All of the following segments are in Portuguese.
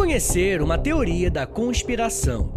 conhecer uma teoria da conspiração.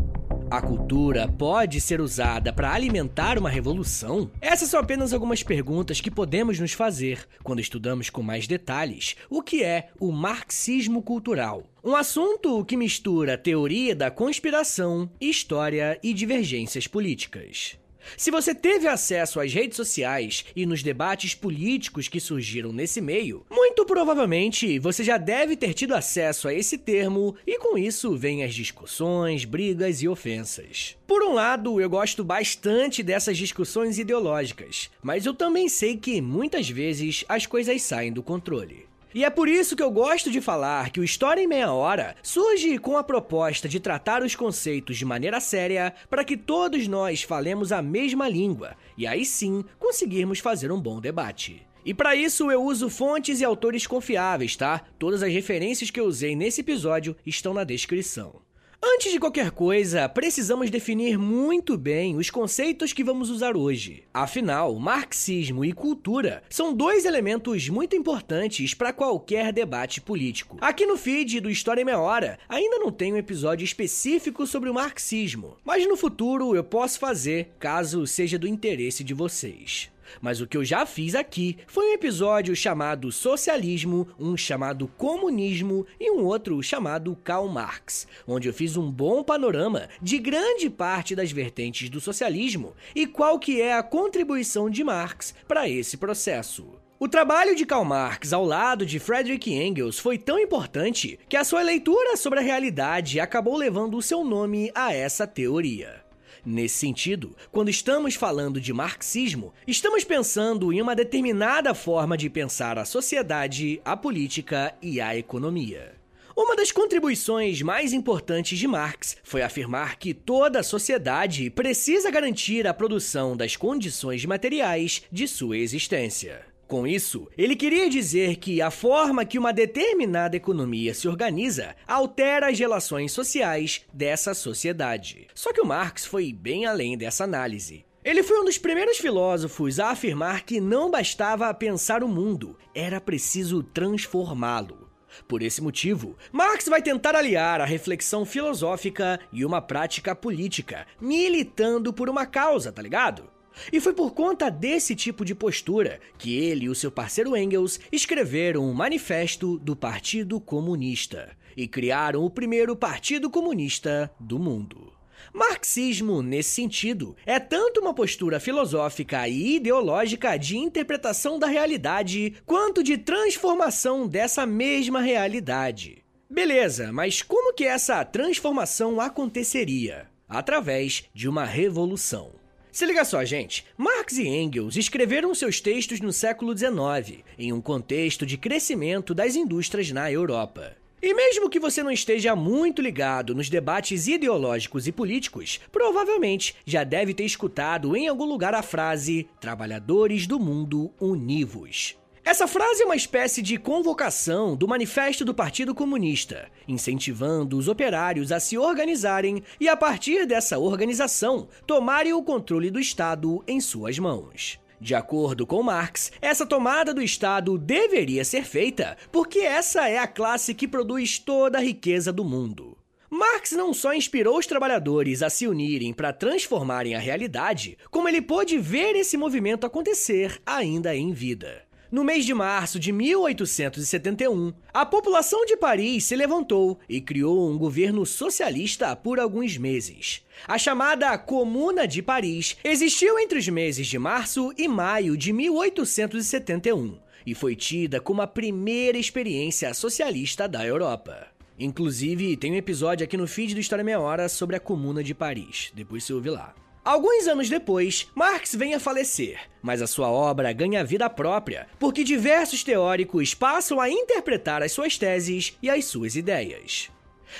A cultura pode ser usada para alimentar uma revolução? Essas são apenas algumas perguntas que podemos nos fazer quando estudamos com mais detalhes o que é o marxismo cultural. Um assunto que mistura teoria da conspiração, história e divergências políticas. Se você teve acesso às redes sociais e nos debates políticos que surgiram nesse meio, muito provavelmente você já deve ter tido acesso a esse termo e com isso vêm as discussões, brigas e ofensas. Por um lado, eu gosto bastante dessas discussões ideológicas, mas eu também sei que muitas vezes as coisas saem do controle. E é por isso que eu gosto de falar que o História em Meia Hora surge com a proposta de tratar os conceitos de maneira séria para que todos nós falemos a mesma língua e aí sim conseguirmos fazer um bom debate. E para isso eu uso fontes e autores confiáveis, tá? Todas as referências que eu usei nesse episódio estão na descrição. Antes de qualquer coisa, precisamos definir muito bem os conceitos que vamos usar hoje. Afinal, marxismo e cultura são dois elementos muito importantes para qualquer debate político. Aqui no feed do História em Meia Hora, ainda não tem um episódio específico sobre o marxismo, mas no futuro eu posso fazer, caso seja do interesse de vocês. Mas o que eu já fiz aqui foi um episódio chamado Socialismo, um chamado Comunismo e um outro chamado Karl Marx, onde eu fiz um bom panorama de grande parte das vertentes do socialismo e qual que é a contribuição de Marx para esse processo. O trabalho de Karl Marx ao lado de Friedrich Engels foi tão importante que a sua leitura sobre a realidade acabou levando o seu nome a essa teoria. Nesse sentido, quando estamos falando de marxismo, estamos pensando em uma determinada forma de pensar a sociedade, a política e a economia. Uma das contribuições mais importantes de Marx foi afirmar que toda a sociedade precisa garantir a produção das condições materiais de sua existência. Com isso, ele queria dizer que a forma que uma determinada economia se organiza altera as relações sociais dessa sociedade. Só que o Marx foi bem além dessa análise. Ele foi um dos primeiros filósofos a afirmar que não bastava pensar o mundo, era preciso transformá-lo. Por esse motivo, Marx vai tentar aliar a reflexão filosófica e uma prática política, militando por uma causa, tá ligado? E foi por conta desse tipo de postura que ele e o seu parceiro Engels escreveram um manifesto do Partido Comunista e criaram o primeiro Partido Comunista do mundo. Marxismo, nesse sentido, é tanto uma postura filosófica e ideológica de interpretação da realidade, quanto de transformação dessa mesma realidade. Beleza, mas como que essa transformação aconteceria? Através de uma revolução. Se liga só, gente. Marx e Engels escreveram seus textos no século XIX, em um contexto de crescimento das indústrias na Europa. E mesmo que você não esteja muito ligado nos debates ideológicos e políticos, provavelmente já deve ter escutado em algum lugar a frase: Trabalhadores do mundo univos. Essa frase é uma espécie de convocação do Manifesto do Partido Comunista, incentivando os operários a se organizarem e, a partir dessa organização, tomarem o controle do Estado em suas mãos. De acordo com Marx, essa tomada do Estado deveria ser feita porque essa é a classe que produz toda a riqueza do mundo. Marx não só inspirou os trabalhadores a se unirem para transformarem a realidade, como ele pôde ver esse movimento acontecer ainda em vida. No mês de março de 1871, a população de Paris se levantou e criou um governo socialista por alguns meses. A chamada Comuna de Paris existiu entre os meses de março e maio de 1871 e foi tida como a primeira experiência socialista da Europa. Inclusive, tem um episódio aqui no feed do História Meia Hora sobre a Comuna de Paris. Depois você ouve lá. Alguns anos depois, Marx vem a falecer, mas a sua obra ganha vida própria, porque diversos teóricos passam a interpretar as suas teses e as suas ideias.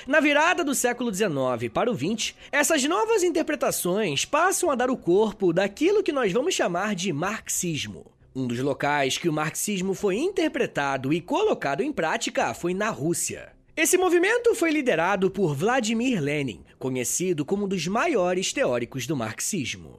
Na virada do século XIX para o XX, essas novas interpretações passam a dar o corpo daquilo que nós vamos chamar de marxismo. Um dos locais que o marxismo foi interpretado e colocado em prática foi na Rússia. Esse movimento foi liderado por Vladimir Lenin, conhecido como um dos maiores teóricos do marxismo.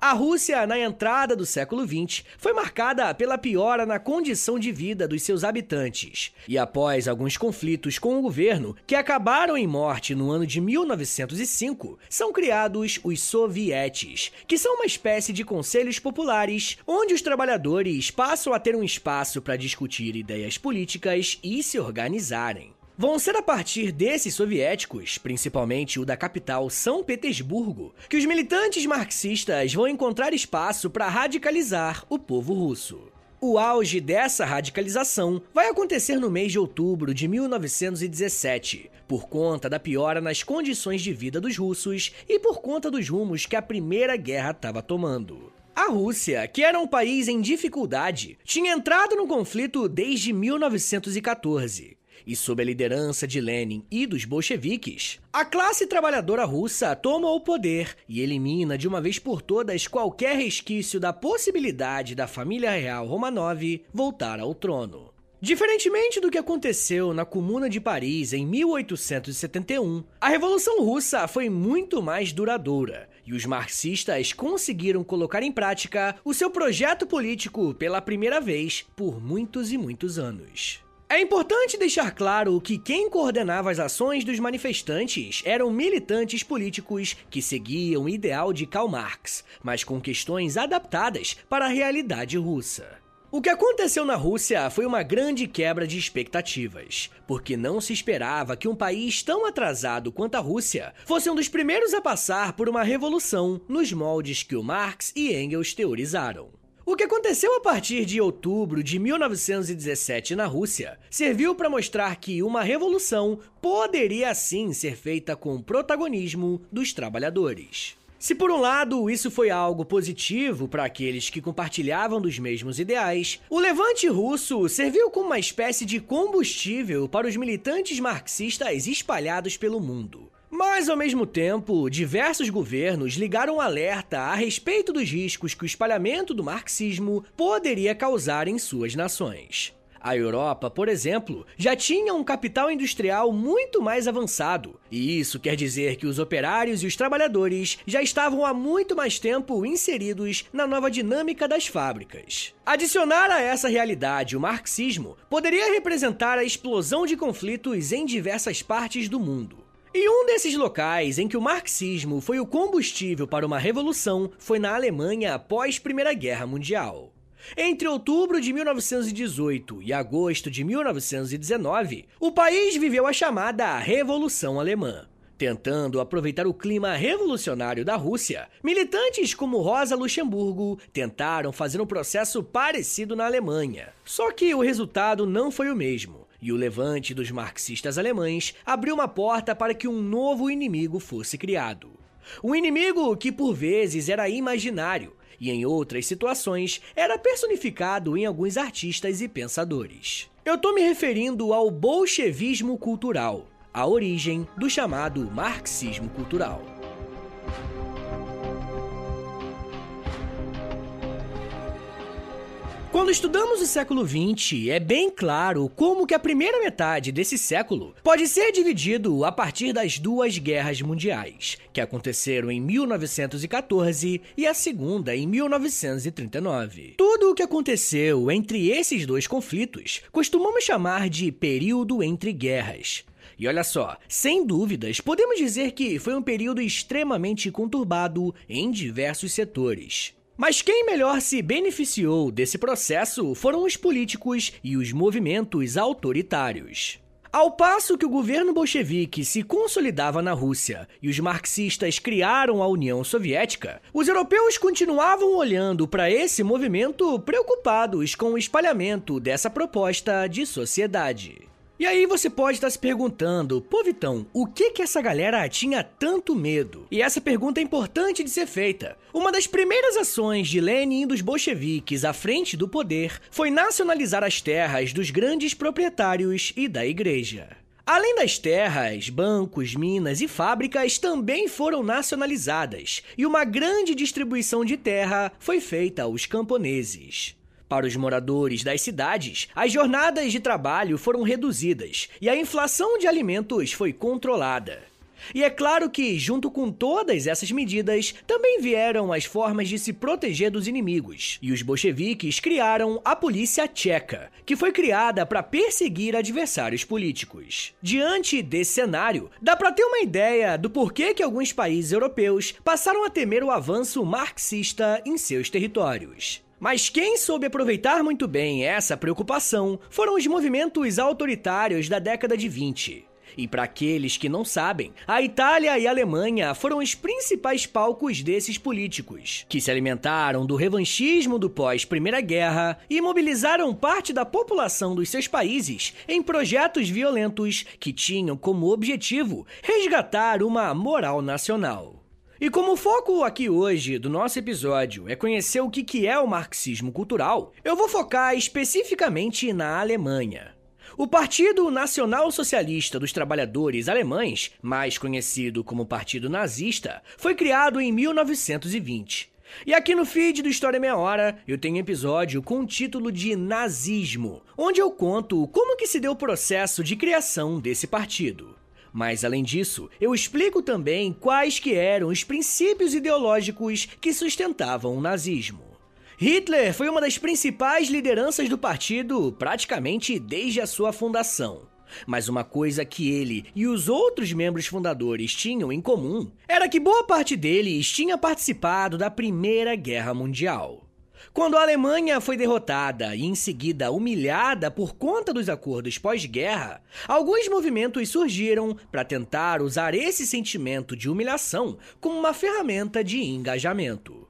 A Rússia, na entrada do século XX, foi marcada pela piora na condição de vida dos seus habitantes. E após alguns conflitos com o governo, que acabaram em morte no ano de 1905, são criados os sovietes, que são uma espécie de conselhos populares onde os trabalhadores passam a ter um espaço para discutir ideias políticas e se organizarem. Vão ser a partir desses soviéticos, principalmente o da capital São Petersburgo, que os militantes marxistas vão encontrar espaço para radicalizar o povo russo. O auge dessa radicalização vai acontecer no mês de outubro de 1917, por conta da piora nas condições de vida dos russos e por conta dos rumos que a Primeira Guerra estava tomando. A Rússia, que era um país em dificuldade, tinha entrado no conflito desde 1914 e sob a liderança de Lenin e dos bolcheviques, a classe trabalhadora russa toma o poder e elimina de uma vez por todas qualquer resquício da possibilidade da família real Romanov voltar ao trono. Diferentemente do que aconteceu na Comuna de Paris em 1871, a Revolução Russa foi muito mais duradoura e os marxistas conseguiram colocar em prática o seu projeto político pela primeira vez por muitos e muitos anos. É importante deixar claro que quem coordenava as ações dos manifestantes eram militantes políticos que seguiam o ideal de Karl Marx, mas com questões adaptadas para a realidade russa. O que aconteceu na Rússia foi uma grande quebra de expectativas, porque não se esperava que um país tão atrasado quanto a Rússia fosse um dos primeiros a passar por uma revolução nos moldes que o Marx e Engels teorizaram. O que aconteceu a partir de outubro de 1917 na Rússia serviu para mostrar que uma revolução poderia sim ser feita com o protagonismo dos trabalhadores. Se por um lado isso foi algo positivo para aqueles que compartilhavam dos mesmos ideais, o levante russo serviu como uma espécie de combustível para os militantes marxistas espalhados pelo mundo. Mas, ao mesmo tempo, diversos governos ligaram alerta a respeito dos riscos que o espalhamento do marxismo poderia causar em suas nações. A Europa, por exemplo, já tinha um capital industrial muito mais avançado, e isso quer dizer que os operários e os trabalhadores já estavam há muito mais tempo inseridos na nova dinâmica das fábricas. Adicionar a essa realidade o marxismo poderia representar a explosão de conflitos em diversas partes do mundo. E um desses locais em que o marxismo foi o combustível para uma revolução foi na Alemanha após Primeira Guerra Mundial. Entre outubro de 1918 e agosto de 1919, o país viveu a chamada Revolução Alemã. Tentando aproveitar o clima revolucionário da Rússia, militantes como Rosa Luxemburgo tentaram fazer um processo parecido na Alemanha. Só que o resultado não foi o mesmo e o levante dos marxistas alemães abriu uma porta para que um novo inimigo fosse criado. Um inimigo que por vezes era imaginário e em outras situações era personificado em alguns artistas e pensadores. Eu estou me referindo ao bolchevismo cultural, a origem do chamado marxismo cultural. Quando estudamos o século XX, é bem claro como que a primeira metade desse século pode ser dividido a partir das duas guerras mundiais, que aconteceram em 1914 e a segunda em 1939. Tudo o que aconteceu entre esses dois conflitos costumamos chamar de período entre guerras, e olha só, sem dúvidas, podemos dizer que foi um período extremamente conturbado em diversos setores. Mas quem melhor se beneficiou desse processo foram os políticos e os movimentos autoritários. Ao passo que o governo bolchevique se consolidava na Rússia e os marxistas criaram a União Soviética, os europeus continuavam olhando para esse movimento preocupados com o espalhamento dessa proposta de sociedade. E aí você pode estar se perguntando, pô Vitão, o que que essa galera tinha tanto medo? E essa pergunta é importante de ser feita. Uma das primeiras ações de Lenin e dos bolcheviques à frente do poder foi nacionalizar as terras dos grandes proprietários e da igreja. Além das terras, bancos, minas e fábricas também foram nacionalizadas, e uma grande distribuição de terra foi feita aos camponeses. Para os moradores das cidades, as jornadas de trabalho foram reduzidas e a inflação de alimentos foi controlada. E é claro que, junto com todas essas medidas, também vieram as formas de se proteger dos inimigos. E os bolcheviques criaram a polícia tcheca, que foi criada para perseguir adversários políticos. Diante desse cenário, dá para ter uma ideia do porquê que alguns países europeus passaram a temer o avanço marxista em seus territórios. Mas quem soube aproveitar muito bem essa preocupação foram os movimentos autoritários da década de 20. E para aqueles que não sabem, a Itália e a Alemanha foram os principais palcos desses políticos, que se alimentaram do revanchismo do pós-Primeira Guerra e mobilizaram parte da população dos seus países em projetos violentos que tinham como objetivo resgatar uma moral nacional. E como o foco aqui hoje do nosso episódio é conhecer o que é o marxismo cultural, eu vou focar especificamente na Alemanha. O Partido Nacional Socialista dos Trabalhadores Alemães, mais conhecido como Partido Nazista, foi criado em 1920. E aqui no feed do História Meia Hora, eu tenho um episódio com o título de Nazismo, onde eu conto como que se deu o processo de criação desse partido. Mas além disso, eu explico também quais que eram os princípios ideológicos que sustentavam o nazismo. Hitler foi uma das principais lideranças do partido praticamente desde a sua fundação. Mas uma coisa que ele e os outros membros fundadores tinham em comum era que boa parte deles tinha participado da Primeira Guerra Mundial. Quando a Alemanha foi derrotada e em seguida humilhada por conta dos acordos pós-guerra, alguns movimentos surgiram para tentar usar esse sentimento de humilhação como uma ferramenta de engajamento.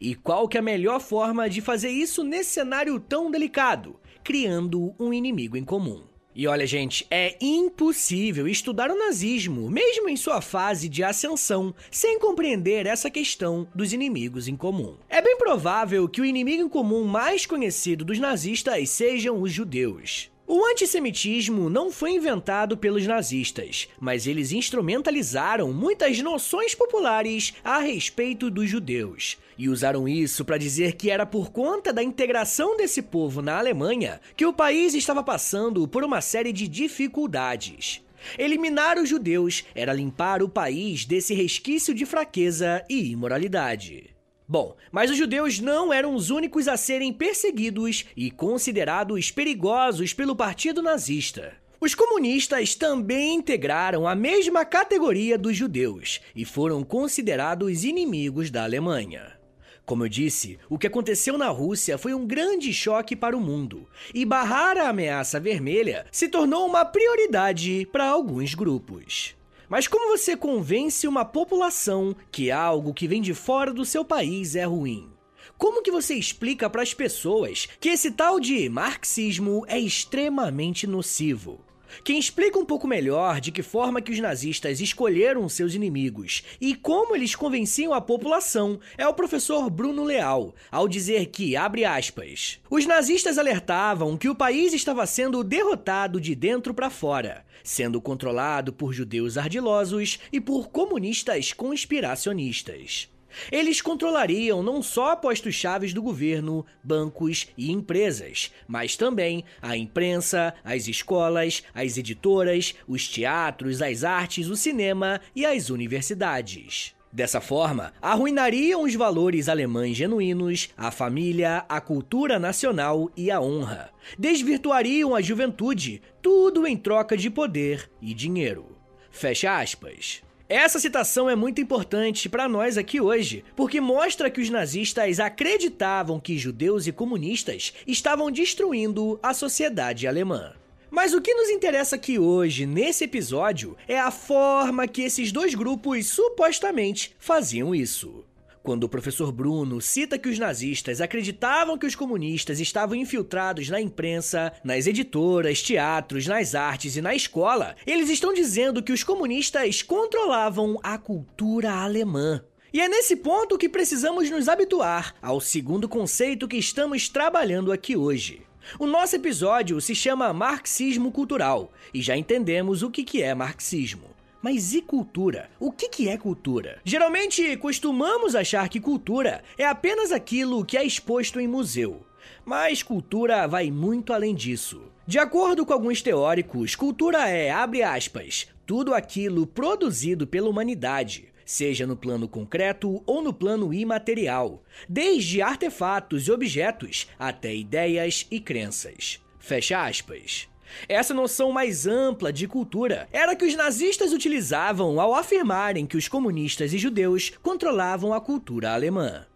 E qual que é a melhor forma de fazer isso nesse cenário tão delicado? Criando um inimigo em comum. E olha, gente, é impossível estudar o nazismo, mesmo em sua fase de ascensão, sem compreender essa questão dos inimigos em comum. É bem provável que o inimigo em comum mais conhecido dos nazistas sejam os judeus. O antissemitismo não foi inventado pelos nazistas, mas eles instrumentalizaram muitas noções populares a respeito dos judeus. E usaram isso para dizer que era por conta da integração desse povo na Alemanha que o país estava passando por uma série de dificuldades. Eliminar os judeus era limpar o país desse resquício de fraqueza e imoralidade. Bom, mas os judeus não eram os únicos a serem perseguidos e considerados perigosos pelo partido nazista. Os comunistas também integraram a mesma categoria dos judeus e foram considerados inimigos da Alemanha. Como eu disse, o que aconteceu na Rússia foi um grande choque para o mundo, e barrar a ameaça vermelha se tornou uma prioridade para alguns grupos. Mas como você convence uma população que algo que vem de fora do seu país é ruim? Como que você explica para as pessoas que esse tal de marxismo é extremamente nocivo? Quem explica um pouco melhor de que forma que os nazistas escolheram seus inimigos e como eles convenciam a população é o professor Bruno Leal, ao dizer que, abre aspas, os nazistas alertavam que o país estava sendo derrotado de dentro para fora, sendo controlado por judeus ardilosos e por comunistas conspiracionistas. Eles controlariam não só postos chaves do governo, bancos e empresas, mas também a imprensa, as escolas, as editoras, os teatros, as artes, o cinema e as universidades. Dessa forma, arruinariam os valores alemães genuínos, a família, a cultura nacional e a honra. Desvirtuariam a juventude, tudo em troca de poder e dinheiro. Fecha aspas. Essa citação é muito importante para nós aqui hoje, porque mostra que os nazistas acreditavam que judeus e comunistas estavam destruindo a sociedade alemã. Mas o que nos interessa aqui hoje, nesse episódio, é a forma que esses dois grupos supostamente faziam isso. Quando o professor Bruno cita que os nazistas acreditavam que os comunistas estavam infiltrados na imprensa, nas editoras, teatros, nas artes e na escola, eles estão dizendo que os comunistas controlavam a cultura alemã. E é nesse ponto que precisamos nos habituar ao segundo conceito que estamos trabalhando aqui hoje. O nosso episódio se chama Marxismo Cultural e já entendemos o que é marxismo. Mas e cultura? O que, que é cultura? Geralmente costumamos achar que cultura é apenas aquilo que é exposto em museu. Mas cultura vai muito além disso. De acordo com alguns teóricos, cultura é, abre aspas, tudo aquilo produzido pela humanidade, seja no plano concreto ou no plano imaterial, desde artefatos e objetos até ideias e crenças. Fecha aspas. Essa noção mais ampla de cultura era que os nazistas utilizavam ao afirmarem que os comunistas e judeus controlavam a cultura alemã.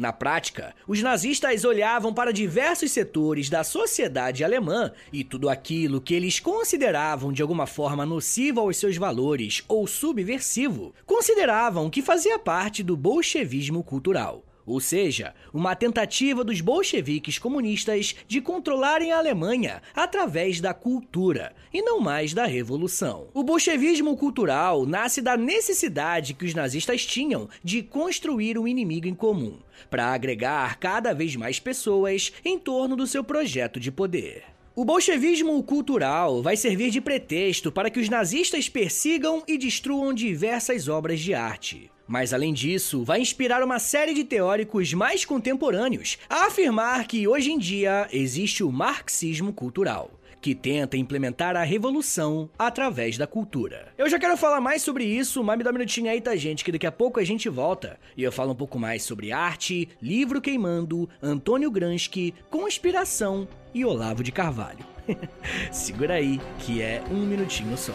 Na prática, os nazistas olhavam para diversos setores da sociedade alemã e tudo aquilo que eles consideravam de alguma forma nocivo aos seus valores ou subversivo, consideravam que fazia parte do bolchevismo cultural. Ou seja, uma tentativa dos bolcheviques comunistas de controlarem a Alemanha através da cultura e não mais da revolução. O bolchevismo cultural nasce da necessidade que os nazistas tinham de construir um inimigo em comum, para agregar cada vez mais pessoas em torno do seu projeto de poder. O bolchevismo cultural vai servir de pretexto para que os nazistas persigam e destruam diversas obras de arte. Mas além disso, vai inspirar uma série de teóricos mais contemporâneos a afirmar que hoje em dia existe o marxismo cultural que tenta implementar a revolução através da cultura. Eu já quero falar mais sobre isso, mas me dá um minutinho aí, tá, gente? Que daqui a pouco a gente volta e eu falo um pouco mais sobre arte, livro queimando, Antônio Gramsci, conspiração e Olavo de Carvalho. Segura aí, que é um minutinho só.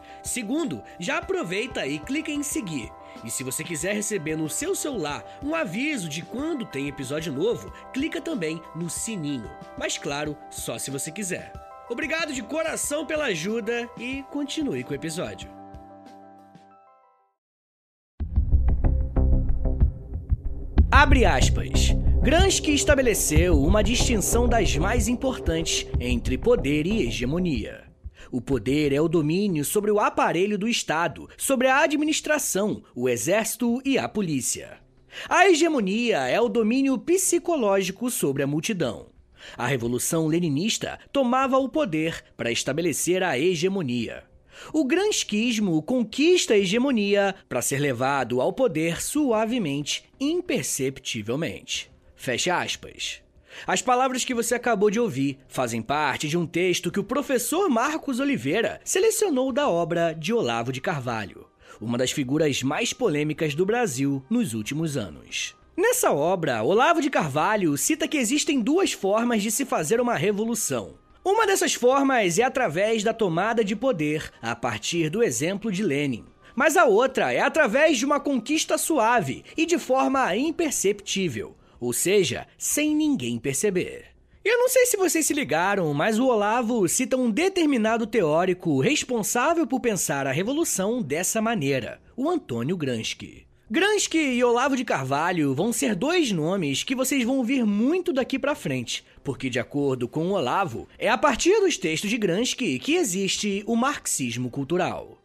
Segundo, já aproveita e clica em seguir. E se você quiser receber no seu celular um aviso de quando tem episódio novo, clica também no sininho. Mas claro, só se você quiser. Obrigado de coração pela ajuda e continue com o episódio. Abre aspas. Gramsci estabeleceu uma distinção das mais importantes entre poder e hegemonia. O poder é o domínio sobre o aparelho do Estado, sobre a administração, o exército e a polícia. A hegemonia é o domínio psicológico sobre a multidão. A Revolução Leninista tomava o poder para estabelecer a hegemonia. O gramscismo conquista a hegemonia para ser levado ao poder suavemente, imperceptivelmente. Fecha aspas. As palavras que você acabou de ouvir fazem parte de um texto que o professor Marcos Oliveira selecionou da obra de Olavo de Carvalho, uma das figuras mais polêmicas do Brasil nos últimos anos. Nessa obra, Olavo de Carvalho cita que existem duas formas de se fazer uma revolução. Uma dessas formas é através da tomada de poder, a partir do exemplo de Lenin. Mas a outra é através de uma conquista suave e de forma imperceptível, ou seja, sem ninguém perceber. Eu não sei se vocês se ligaram, mas o Olavo cita um determinado teórico responsável por pensar a revolução dessa maneira, o Antônio Gramsci. Gramsci e Olavo de Carvalho vão ser dois nomes que vocês vão ouvir muito daqui para frente, porque de acordo com o Olavo, é a partir dos textos de Gramsci que existe o marxismo cultural.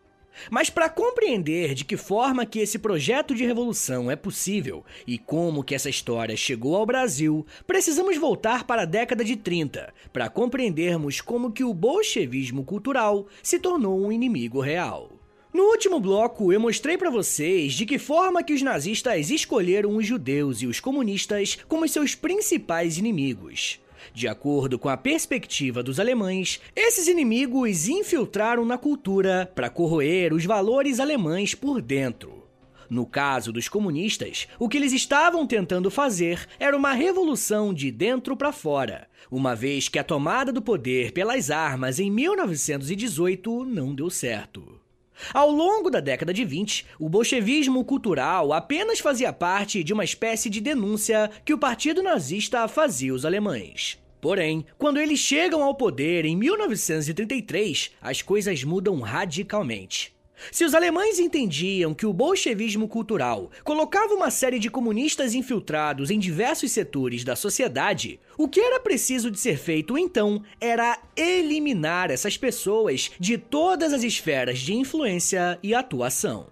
Mas para compreender de que forma que esse projeto de revolução é possível e como que essa história chegou ao Brasil, precisamos voltar para a década de 30 para compreendermos como que o bolchevismo cultural se tornou um inimigo real. No último bloco, eu mostrei para vocês de que forma que os nazistas escolheram os judeus e os comunistas como seus principais inimigos. De acordo com a perspectiva dos alemães, esses inimigos infiltraram na cultura para corroer os valores alemães por dentro. No caso dos comunistas, o que eles estavam tentando fazer era uma revolução de dentro para fora, uma vez que a tomada do poder pelas armas em 1918 não deu certo. Ao longo da década de 20, o bolchevismo cultural apenas fazia parte de uma espécie de denúncia que o partido nazista fazia aos alemães. Porém, quando eles chegam ao poder em 1933, as coisas mudam radicalmente. Se os alemães entendiam que o bolchevismo cultural colocava uma série de comunistas infiltrados em diversos setores da sociedade, o que era preciso de ser feito então era eliminar essas pessoas de todas as esferas de influência e atuação.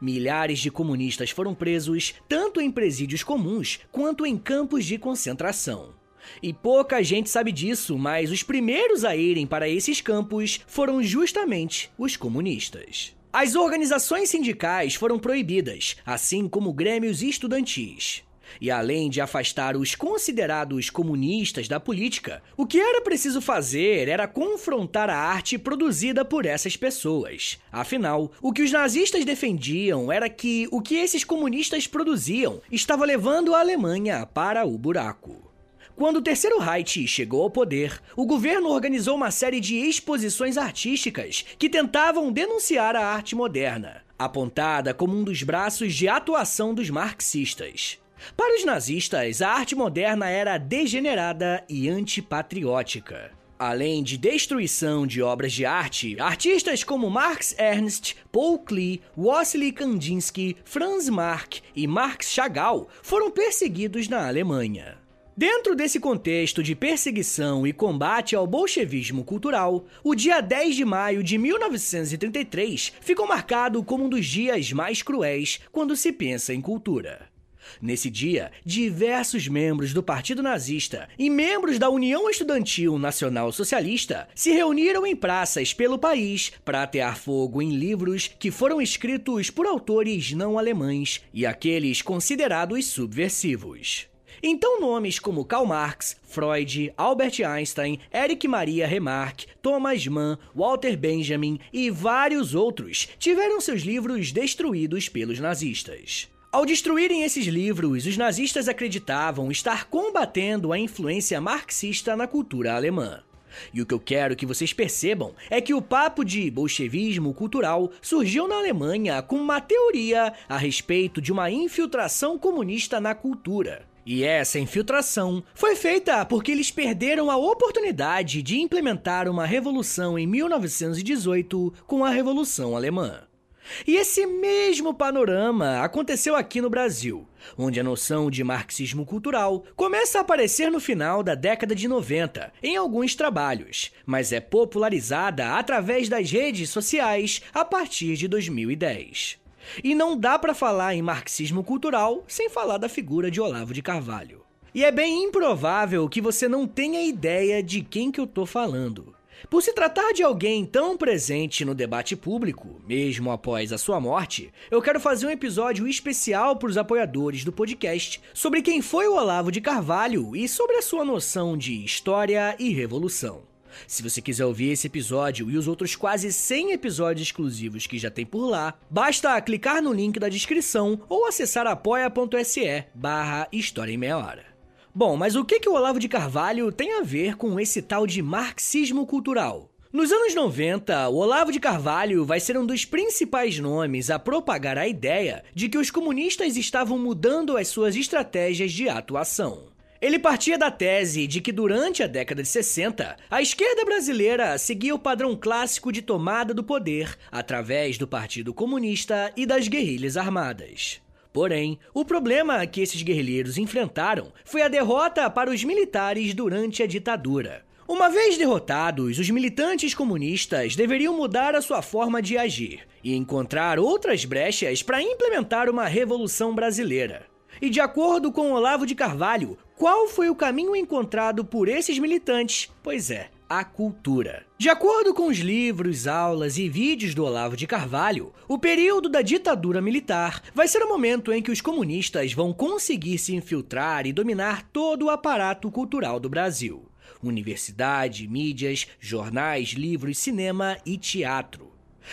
Milhares de comunistas foram presos tanto em presídios comuns quanto em campos de concentração. E pouca gente sabe disso, mas os primeiros a irem para esses campos foram justamente os comunistas. As organizações sindicais foram proibidas, assim como grêmios estudantis. E além de afastar os considerados comunistas da política, o que era preciso fazer era confrontar a arte produzida por essas pessoas. Afinal, o que os nazistas defendiam era que o que esses comunistas produziam estava levando a Alemanha para o buraco. Quando o Terceiro Reich chegou ao poder, o governo organizou uma série de exposições artísticas que tentavam denunciar a arte moderna, apontada como um dos braços de atuação dos marxistas. Para os nazistas, a arte moderna era degenerada e antipatriótica. Além de destruição de obras de arte, artistas como Marx Ernst, Paul Klee, Wassily Kandinsky, Franz Marc e Marx Chagall foram perseguidos na Alemanha. Dentro desse contexto de perseguição e combate ao bolchevismo cultural, o dia 10 de maio de 1933 ficou marcado como um dos dias mais cruéis quando se pensa em cultura. Nesse dia, diversos membros do Partido Nazista e membros da União Estudantil Nacional Socialista se reuniram em praças pelo país para atear fogo em livros que foram escritos por autores não alemães e aqueles considerados subversivos. Então, nomes como Karl Marx, Freud, Albert Einstein, Eric Maria Remarque, Thomas Mann, Walter Benjamin e vários outros tiveram seus livros destruídos pelos nazistas. Ao destruírem esses livros, os nazistas acreditavam estar combatendo a influência marxista na cultura alemã. E o que eu quero que vocês percebam é que o papo de bolchevismo cultural surgiu na Alemanha com uma teoria a respeito de uma infiltração comunista na cultura. E essa infiltração foi feita porque eles perderam a oportunidade de implementar uma revolução em 1918 com a Revolução Alemã. E esse mesmo panorama aconteceu aqui no Brasil, onde a noção de marxismo cultural começa a aparecer no final da década de 90 em alguns trabalhos, mas é popularizada através das redes sociais a partir de 2010. E não dá para falar em marxismo cultural sem falar da figura de Olavo de Carvalho. E é bem improvável que você não tenha ideia de quem que eu tô falando. Por se tratar de alguém tão presente no debate público, mesmo após a sua morte, eu quero fazer um episódio especial para os apoiadores do podcast sobre quem foi o Olavo de Carvalho e sobre a sua noção de história e revolução. Se você quiser ouvir esse episódio e os outros quase 100 episódios exclusivos que já tem por lá, basta clicar no link da descrição ou acessar apoia.se barra História em Meia Hora. Bom, mas o que, que o Olavo de Carvalho tem a ver com esse tal de marxismo cultural? Nos anos 90, o Olavo de Carvalho vai ser um dos principais nomes a propagar a ideia de que os comunistas estavam mudando as suas estratégias de atuação. Ele partia da tese de que durante a década de 60, a esquerda brasileira seguia o padrão clássico de tomada do poder através do Partido Comunista e das guerrilhas armadas. Porém, o problema que esses guerrilheiros enfrentaram foi a derrota para os militares durante a ditadura. Uma vez derrotados, os militantes comunistas deveriam mudar a sua forma de agir e encontrar outras brechas para implementar uma revolução brasileira. E de acordo com Olavo de Carvalho, qual foi o caminho encontrado por esses militantes? Pois é, a cultura. De acordo com os livros, aulas e vídeos do Olavo de Carvalho, o período da ditadura militar vai ser o momento em que os comunistas vão conseguir se infiltrar e dominar todo o aparato cultural do Brasil. Universidade, mídias, jornais, livros, cinema e teatro.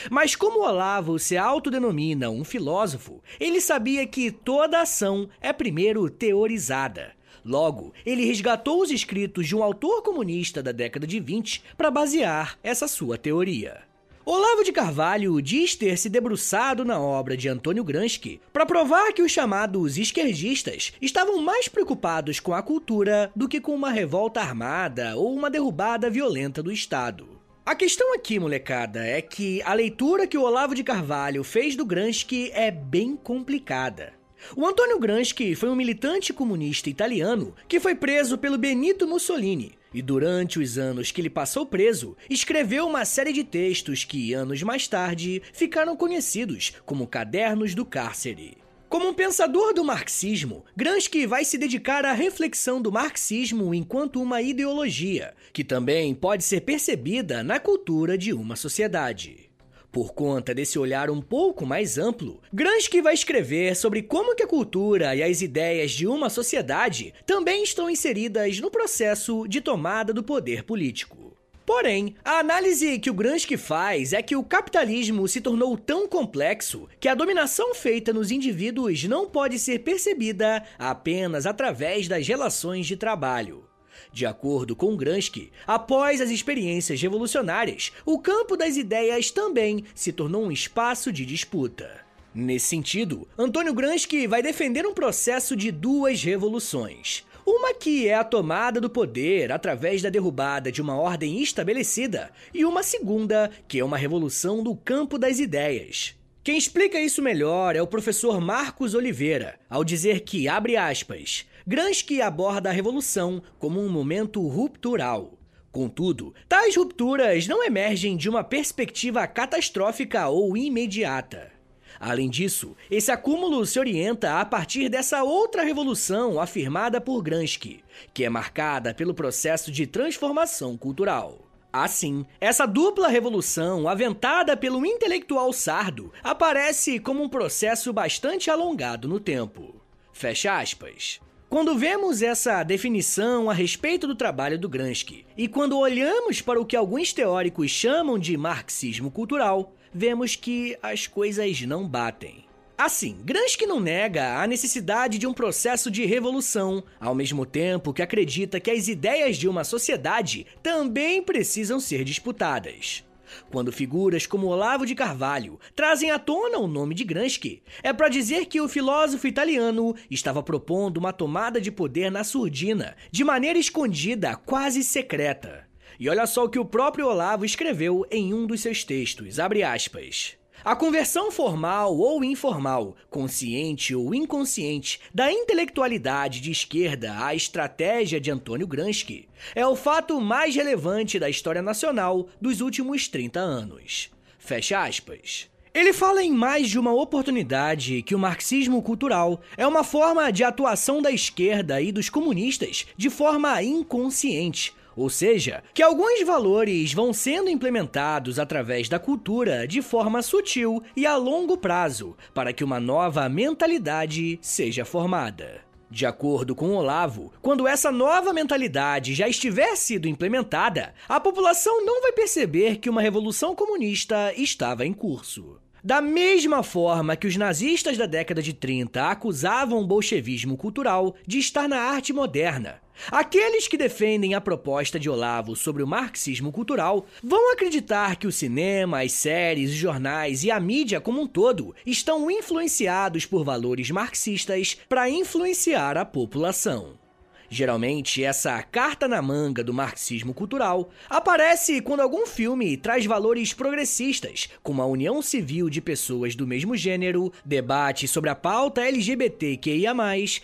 Mas como Olavo se autodenomina um filósofo, ele sabia que toda ação é primeiro teorizada. Logo, ele resgatou os escritos de um autor comunista da década de 20 para basear essa sua teoria. Olavo de Carvalho diz ter se debruçado na obra de Antônio Gramsci para provar que os chamados esquerdistas estavam mais preocupados com a cultura do que com uma revolta armada ou uma derrubada violenta do Estado. A questão aqui, molecada, é que a leitura que o Olavo de Carvalho fez do Gramsci é bem complicada. O Antônio Gramsci foi um militante comunista italiano que foi preso pelo Benito Mussolini e durante os anos que ele passou preso, escreveu uma série de textos que anos mais tarde ficaram conhecidos como Cadernos do Cárcere. Como um pensador do marxismo, Gramsci vai se dedicar à reflexão do marxismo enquanto uma ideologia, que também pode ser percebida na cultura de uma sociedade. Por conta desse olhar um pouco mais amplo, Gramsci vai escrever sobre como que a cultura e as ideias de uma sociedade também estão inseridas no processo de tomada do poder político. Porém, a análise que o Gramsci faz é que o capitalismo se tornou tão complexo que a dominação feita nos indivíduos não pode ser percebida apenas através das relações de trabalho. De acordo com Gramsci, após as experiências revolucionárias, o campo das ideias também se tornou um espaço de disputa. Nesse sentido, Antônio Gramsci vai defender um processo de duas revoluções. Uma que é a tomada do poder através da derrubada de uma ordem estabelecida, e uma segunda, que é uma revolução do campo das ideias. Quem explica isso melhor é o professor Marcos Oliveira, ao dizer que, abre aspas, Gramsci aborda a revolução como um momento ruptural. Contudo, tais rupturas não emergem de uma perspectiva catastrófica ou imediata. Além disso, esse acúmulo se orienta a partir dessa outra revolução afirmada por Gramsci, que é marcada pelo processo de transformação cultural. Assim, essa dupla revolução, aventada pelo intelectual sardo, aparece como um processo bastante alongado no tempo. Fecha aspas. Quando vemos essa definição a respeito do trabalho do Gramsci e quando olhamos para o que alguns teóricos chamam de marxismo cultural, vemos que as coisas não batem. Assim, Gramsci não nega a necessidade de um processo de revolução, ao mesmo tempo que acredita que as ideias de uma sociedade também precisam ser disputadas. Quando figuras como Olavo de Carvalho trazem à tona o nome de Gramsci, é para dizer que o filósofo italiano estava propondo uma tomada de poder na surdina, de maneira escondida, quase secreta. E olha só o que o próprio Olavo escreveu em um dos seus textos, abre aspas. A conversão formal ou informal, consciente ou inconsciente, da intelectualidade de esquerda à estratégia de Antônio Gramsci é o fato mais relevante da história nacional dos últimos 30 anos. Fecha aspas. Ele fala em mais de uma oportunidade que o marxismo cultural é uma forma de atuação da esquerda e dos comunistas de forma inconsciente, ou seja, que alguns valores vão sendo implementados através da cultura de forma sutil e a longo prazo, para que uma nova mentalidade seja formada. De acordo com Olavo, quando essa nova mentalidade já estiver sido implementada, a população não vai perceber que uma revolução comunista estava em curso. Da mesma forma que os nazistas da década de 30 acusavam o bolchevismo cultural de estar na arte moderna, Aqueles que defendem a proposta de Olavo sobre o marxismo cultural vão acreditar que o cinema, as séries, os jornais e a mídia como um todo estão influenciados por valores marxistas para influenciar a população. Geralmente, essa carta na manga do marxismo cultural aparece quando algum filme traz valores progressistas, como a união civil de pessoas do mesmo gênero, debate sobre a pauta LGBTQIA,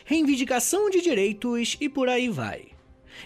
reivindicação de direitos e por aí vai.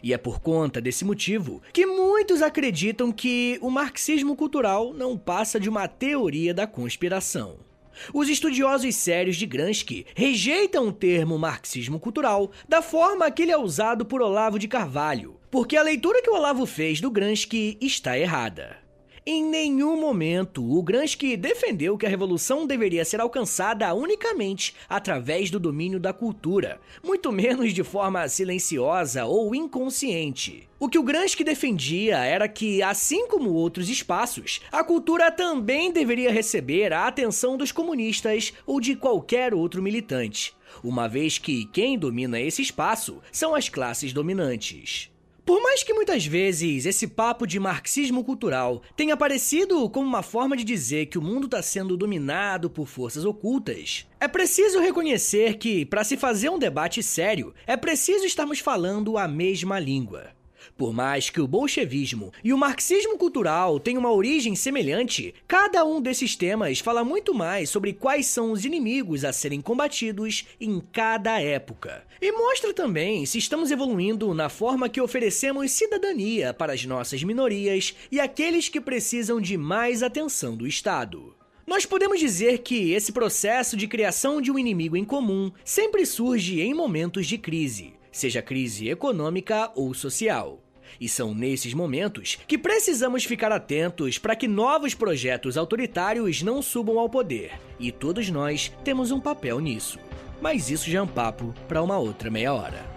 E é por conta desse motivo que muitos acreditam que o marxismo cultural não passa de uma teoria da conspiração. Os estudiosos sérios de Gramsci rejeitam o termo marxismo cultural da forma que ele é usado por Olavo de Carvalho, porque a leitura que o Olavo fez do Gramsci está errada. Em nenhum momento o Gramsci defendeu que a revolução deveria ser alcançada unicamente através do domínio da cultura, muito menos de forma silenciosa ou inconsciente. O que o Gramsci defendia era que, assim como outros espaços, a cultura também deveria receber a atenção dos comunistas ou de qualquer outro militante, uma vez que quem domina esse espaço são as classes dominantes. Por mais que muitas vezes esse papo de marxismo cultural tenha aparecido como uma forma de dizer que o mundo está sendo dominado por forças ocultas, é preciso reconhecer que, para se fazer um debate sério, é preciso estarmos falando a mesma língua. Por mais que o bolchevismo e o marxismo cultural tenham uma origem semelhante, cada um desses temas fala muito mais sobre quais são os inimigos a serem combatidos em cada época. E mostra também se estamos evoluindo na forma que oferecemos cidadania para as nossas minorias e aqueles que precisam de mais atenção do Estado. Nós podemos dizer que esse processo de criação de um inimigo em comum sempre surge em momentos de crise, seja crise econômica ou social. E são nesses momentos que precisamos ficar atentos para que novos projetos autoritários não subam ao poder. E todos nós temos um papel nisso. Mas isso já é um papo para uma outra meia hora.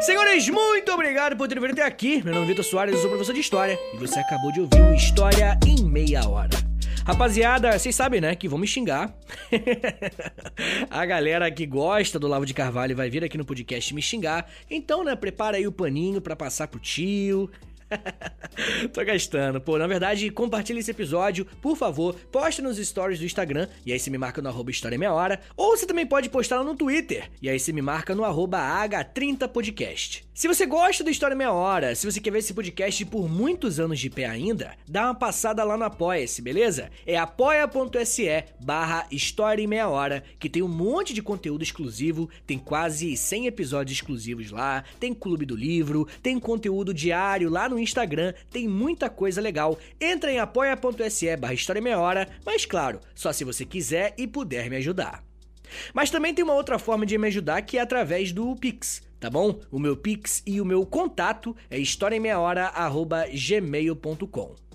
Senhores, muito obrigado por ter vindo até aqui. Meu nome é Vitor Soares, eu sou professor de História e você acabou de ouvir História em Meia Hora. Rapaziada, vocês sabem, né, que vão me xingar. a galera que gosta do Lavo de Carvalho vai vir aqui no podcast me xingar. Então, né, prepara aí o paninho para passar pro tio. Tô gastando. Pô, na verdade, compartilhe esse episódio, por favor, poste nos stories do Instagram, e aí você me marca no arroba História Meia Hora, ou você também pode postar no Twitter, e aí você me marca no arroba H30podcast. Se você gosta do História Meia Hora, se você quer ver esse podcast por muitos anos de pé ainda, dá uma passada lá no Apoia-se, beleza? É apoia.se barra História Meia Hora, que tem um monte de conteúdo exclusivo, tem quase 100 episódios exclusivos lá, tem clube do livro, tem conteúdo diário lá no Instagram, tem muita coisa legal. Entra em apoia.se barra História Meia Hora, mas claro, só se você quiser e puder me ajudar. Mas também tem uma outra forma de me ajudar que é através do Pix tá bom? O meu Pix e o meu contato é historiaemmeiahora.gmail.com.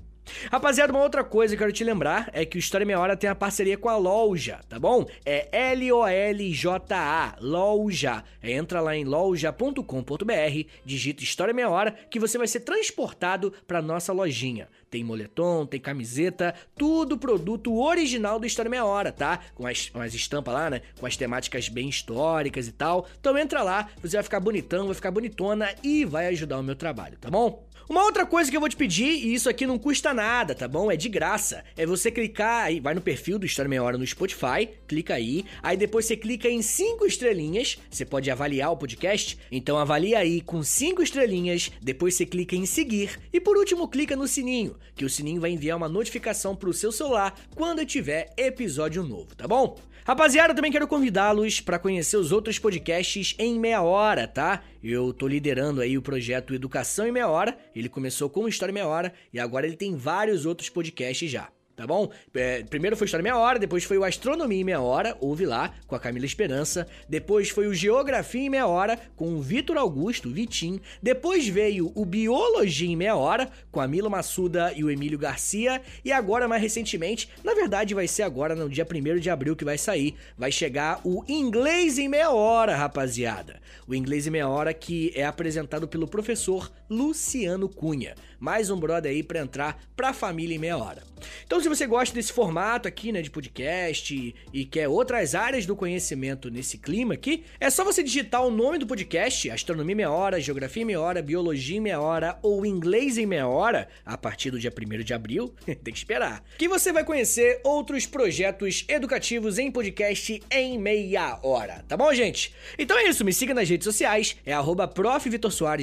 Rapaziada, uma outra coisa que eu quero te lembrar é que o História Meia Hora tem a parceria com a Loja, tá bom? É L-O-L-J-A, Loja. É, entra lá em loja.com.br, digita História Meia Hora, que você vai ser transportado para nossa lojinha. Tem moletom, tem camiseta, tudo produto original do História Meia Hora, tá? Com as, com as estampas lá, né? Com as temáticas bem históricas e tal. Então entra lá, você vai ficar bonitão, vai ficar bonitona e vai ajudar o meu trabalho, tá bom? Uma outra coisa que eu vou te pedir, e isso aqui não custa nada, tá bom? É de graça. É você clicar aí, vai no perfil do História Meia Hora no Spotify, clica aí, aí depois você clica em cinco estrelinhas, você pode avaliar o podcast, então avalia aí com cinco estrelinhas, depois você clica em seguir e por último clica no sininho, que o sininho vai enviar uma notificação pro seu celular quando tiver episódio novo, tá bom? Rapaziada, eu também quero convidá-los para conhecer os outros podcasts em meia hora, tá? Eu tô liderando aí o projeto Educação em Meia Hora. Ele começou com História em Meia Hora e agora ele tem vários outros podcasts já tá bom? É, primeiro foi História Meia Hora, depois foi o Astronomia em Meia Hora, ouve lá, com a Camila Esperança. Depois foi o Geografia em Meia Hora, com o Vitor Augusto, Vitim. Depois veio o Biologia em Meia Hora, com a Mila Massuda e o Emílio Garcia. E agora, mais recentemente, na verdade vai ser agora, no dia 1 de abril que vai sair, vai chegar o Inglês em Meia Hora, rapaziada. O Inglês em Meia Hora que é apresentado pelo professor Luciano Cunha. Mais um brother aí pra entrar pra família em meia hora. Então, se você gosta desse formato aqui, né, de podcast e, e quer outras áreas do conhecimento nesse clima aqui, é só você digitar o nome do podcast, Astronomia Meia Hora, Geografia Meia Hora, Biologia Meia Hora ou Inglês em Meia Hora, a partir do dia 1 de abril, tem que esperar, que você vai conhecer outros projetos educativos em podcast em meia hora, tá bom, gente? Então é isso, me siga nas redes sociais, é arroba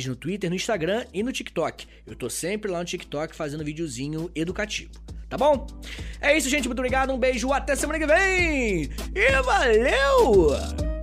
no Twitter, no Instagram e no TikTok. Eu tô sempre lá no TikTok fazendo videozinho educativo tá bom? É isso, gente. Muito obrigado, um beijo, até semana que vem! E valeu!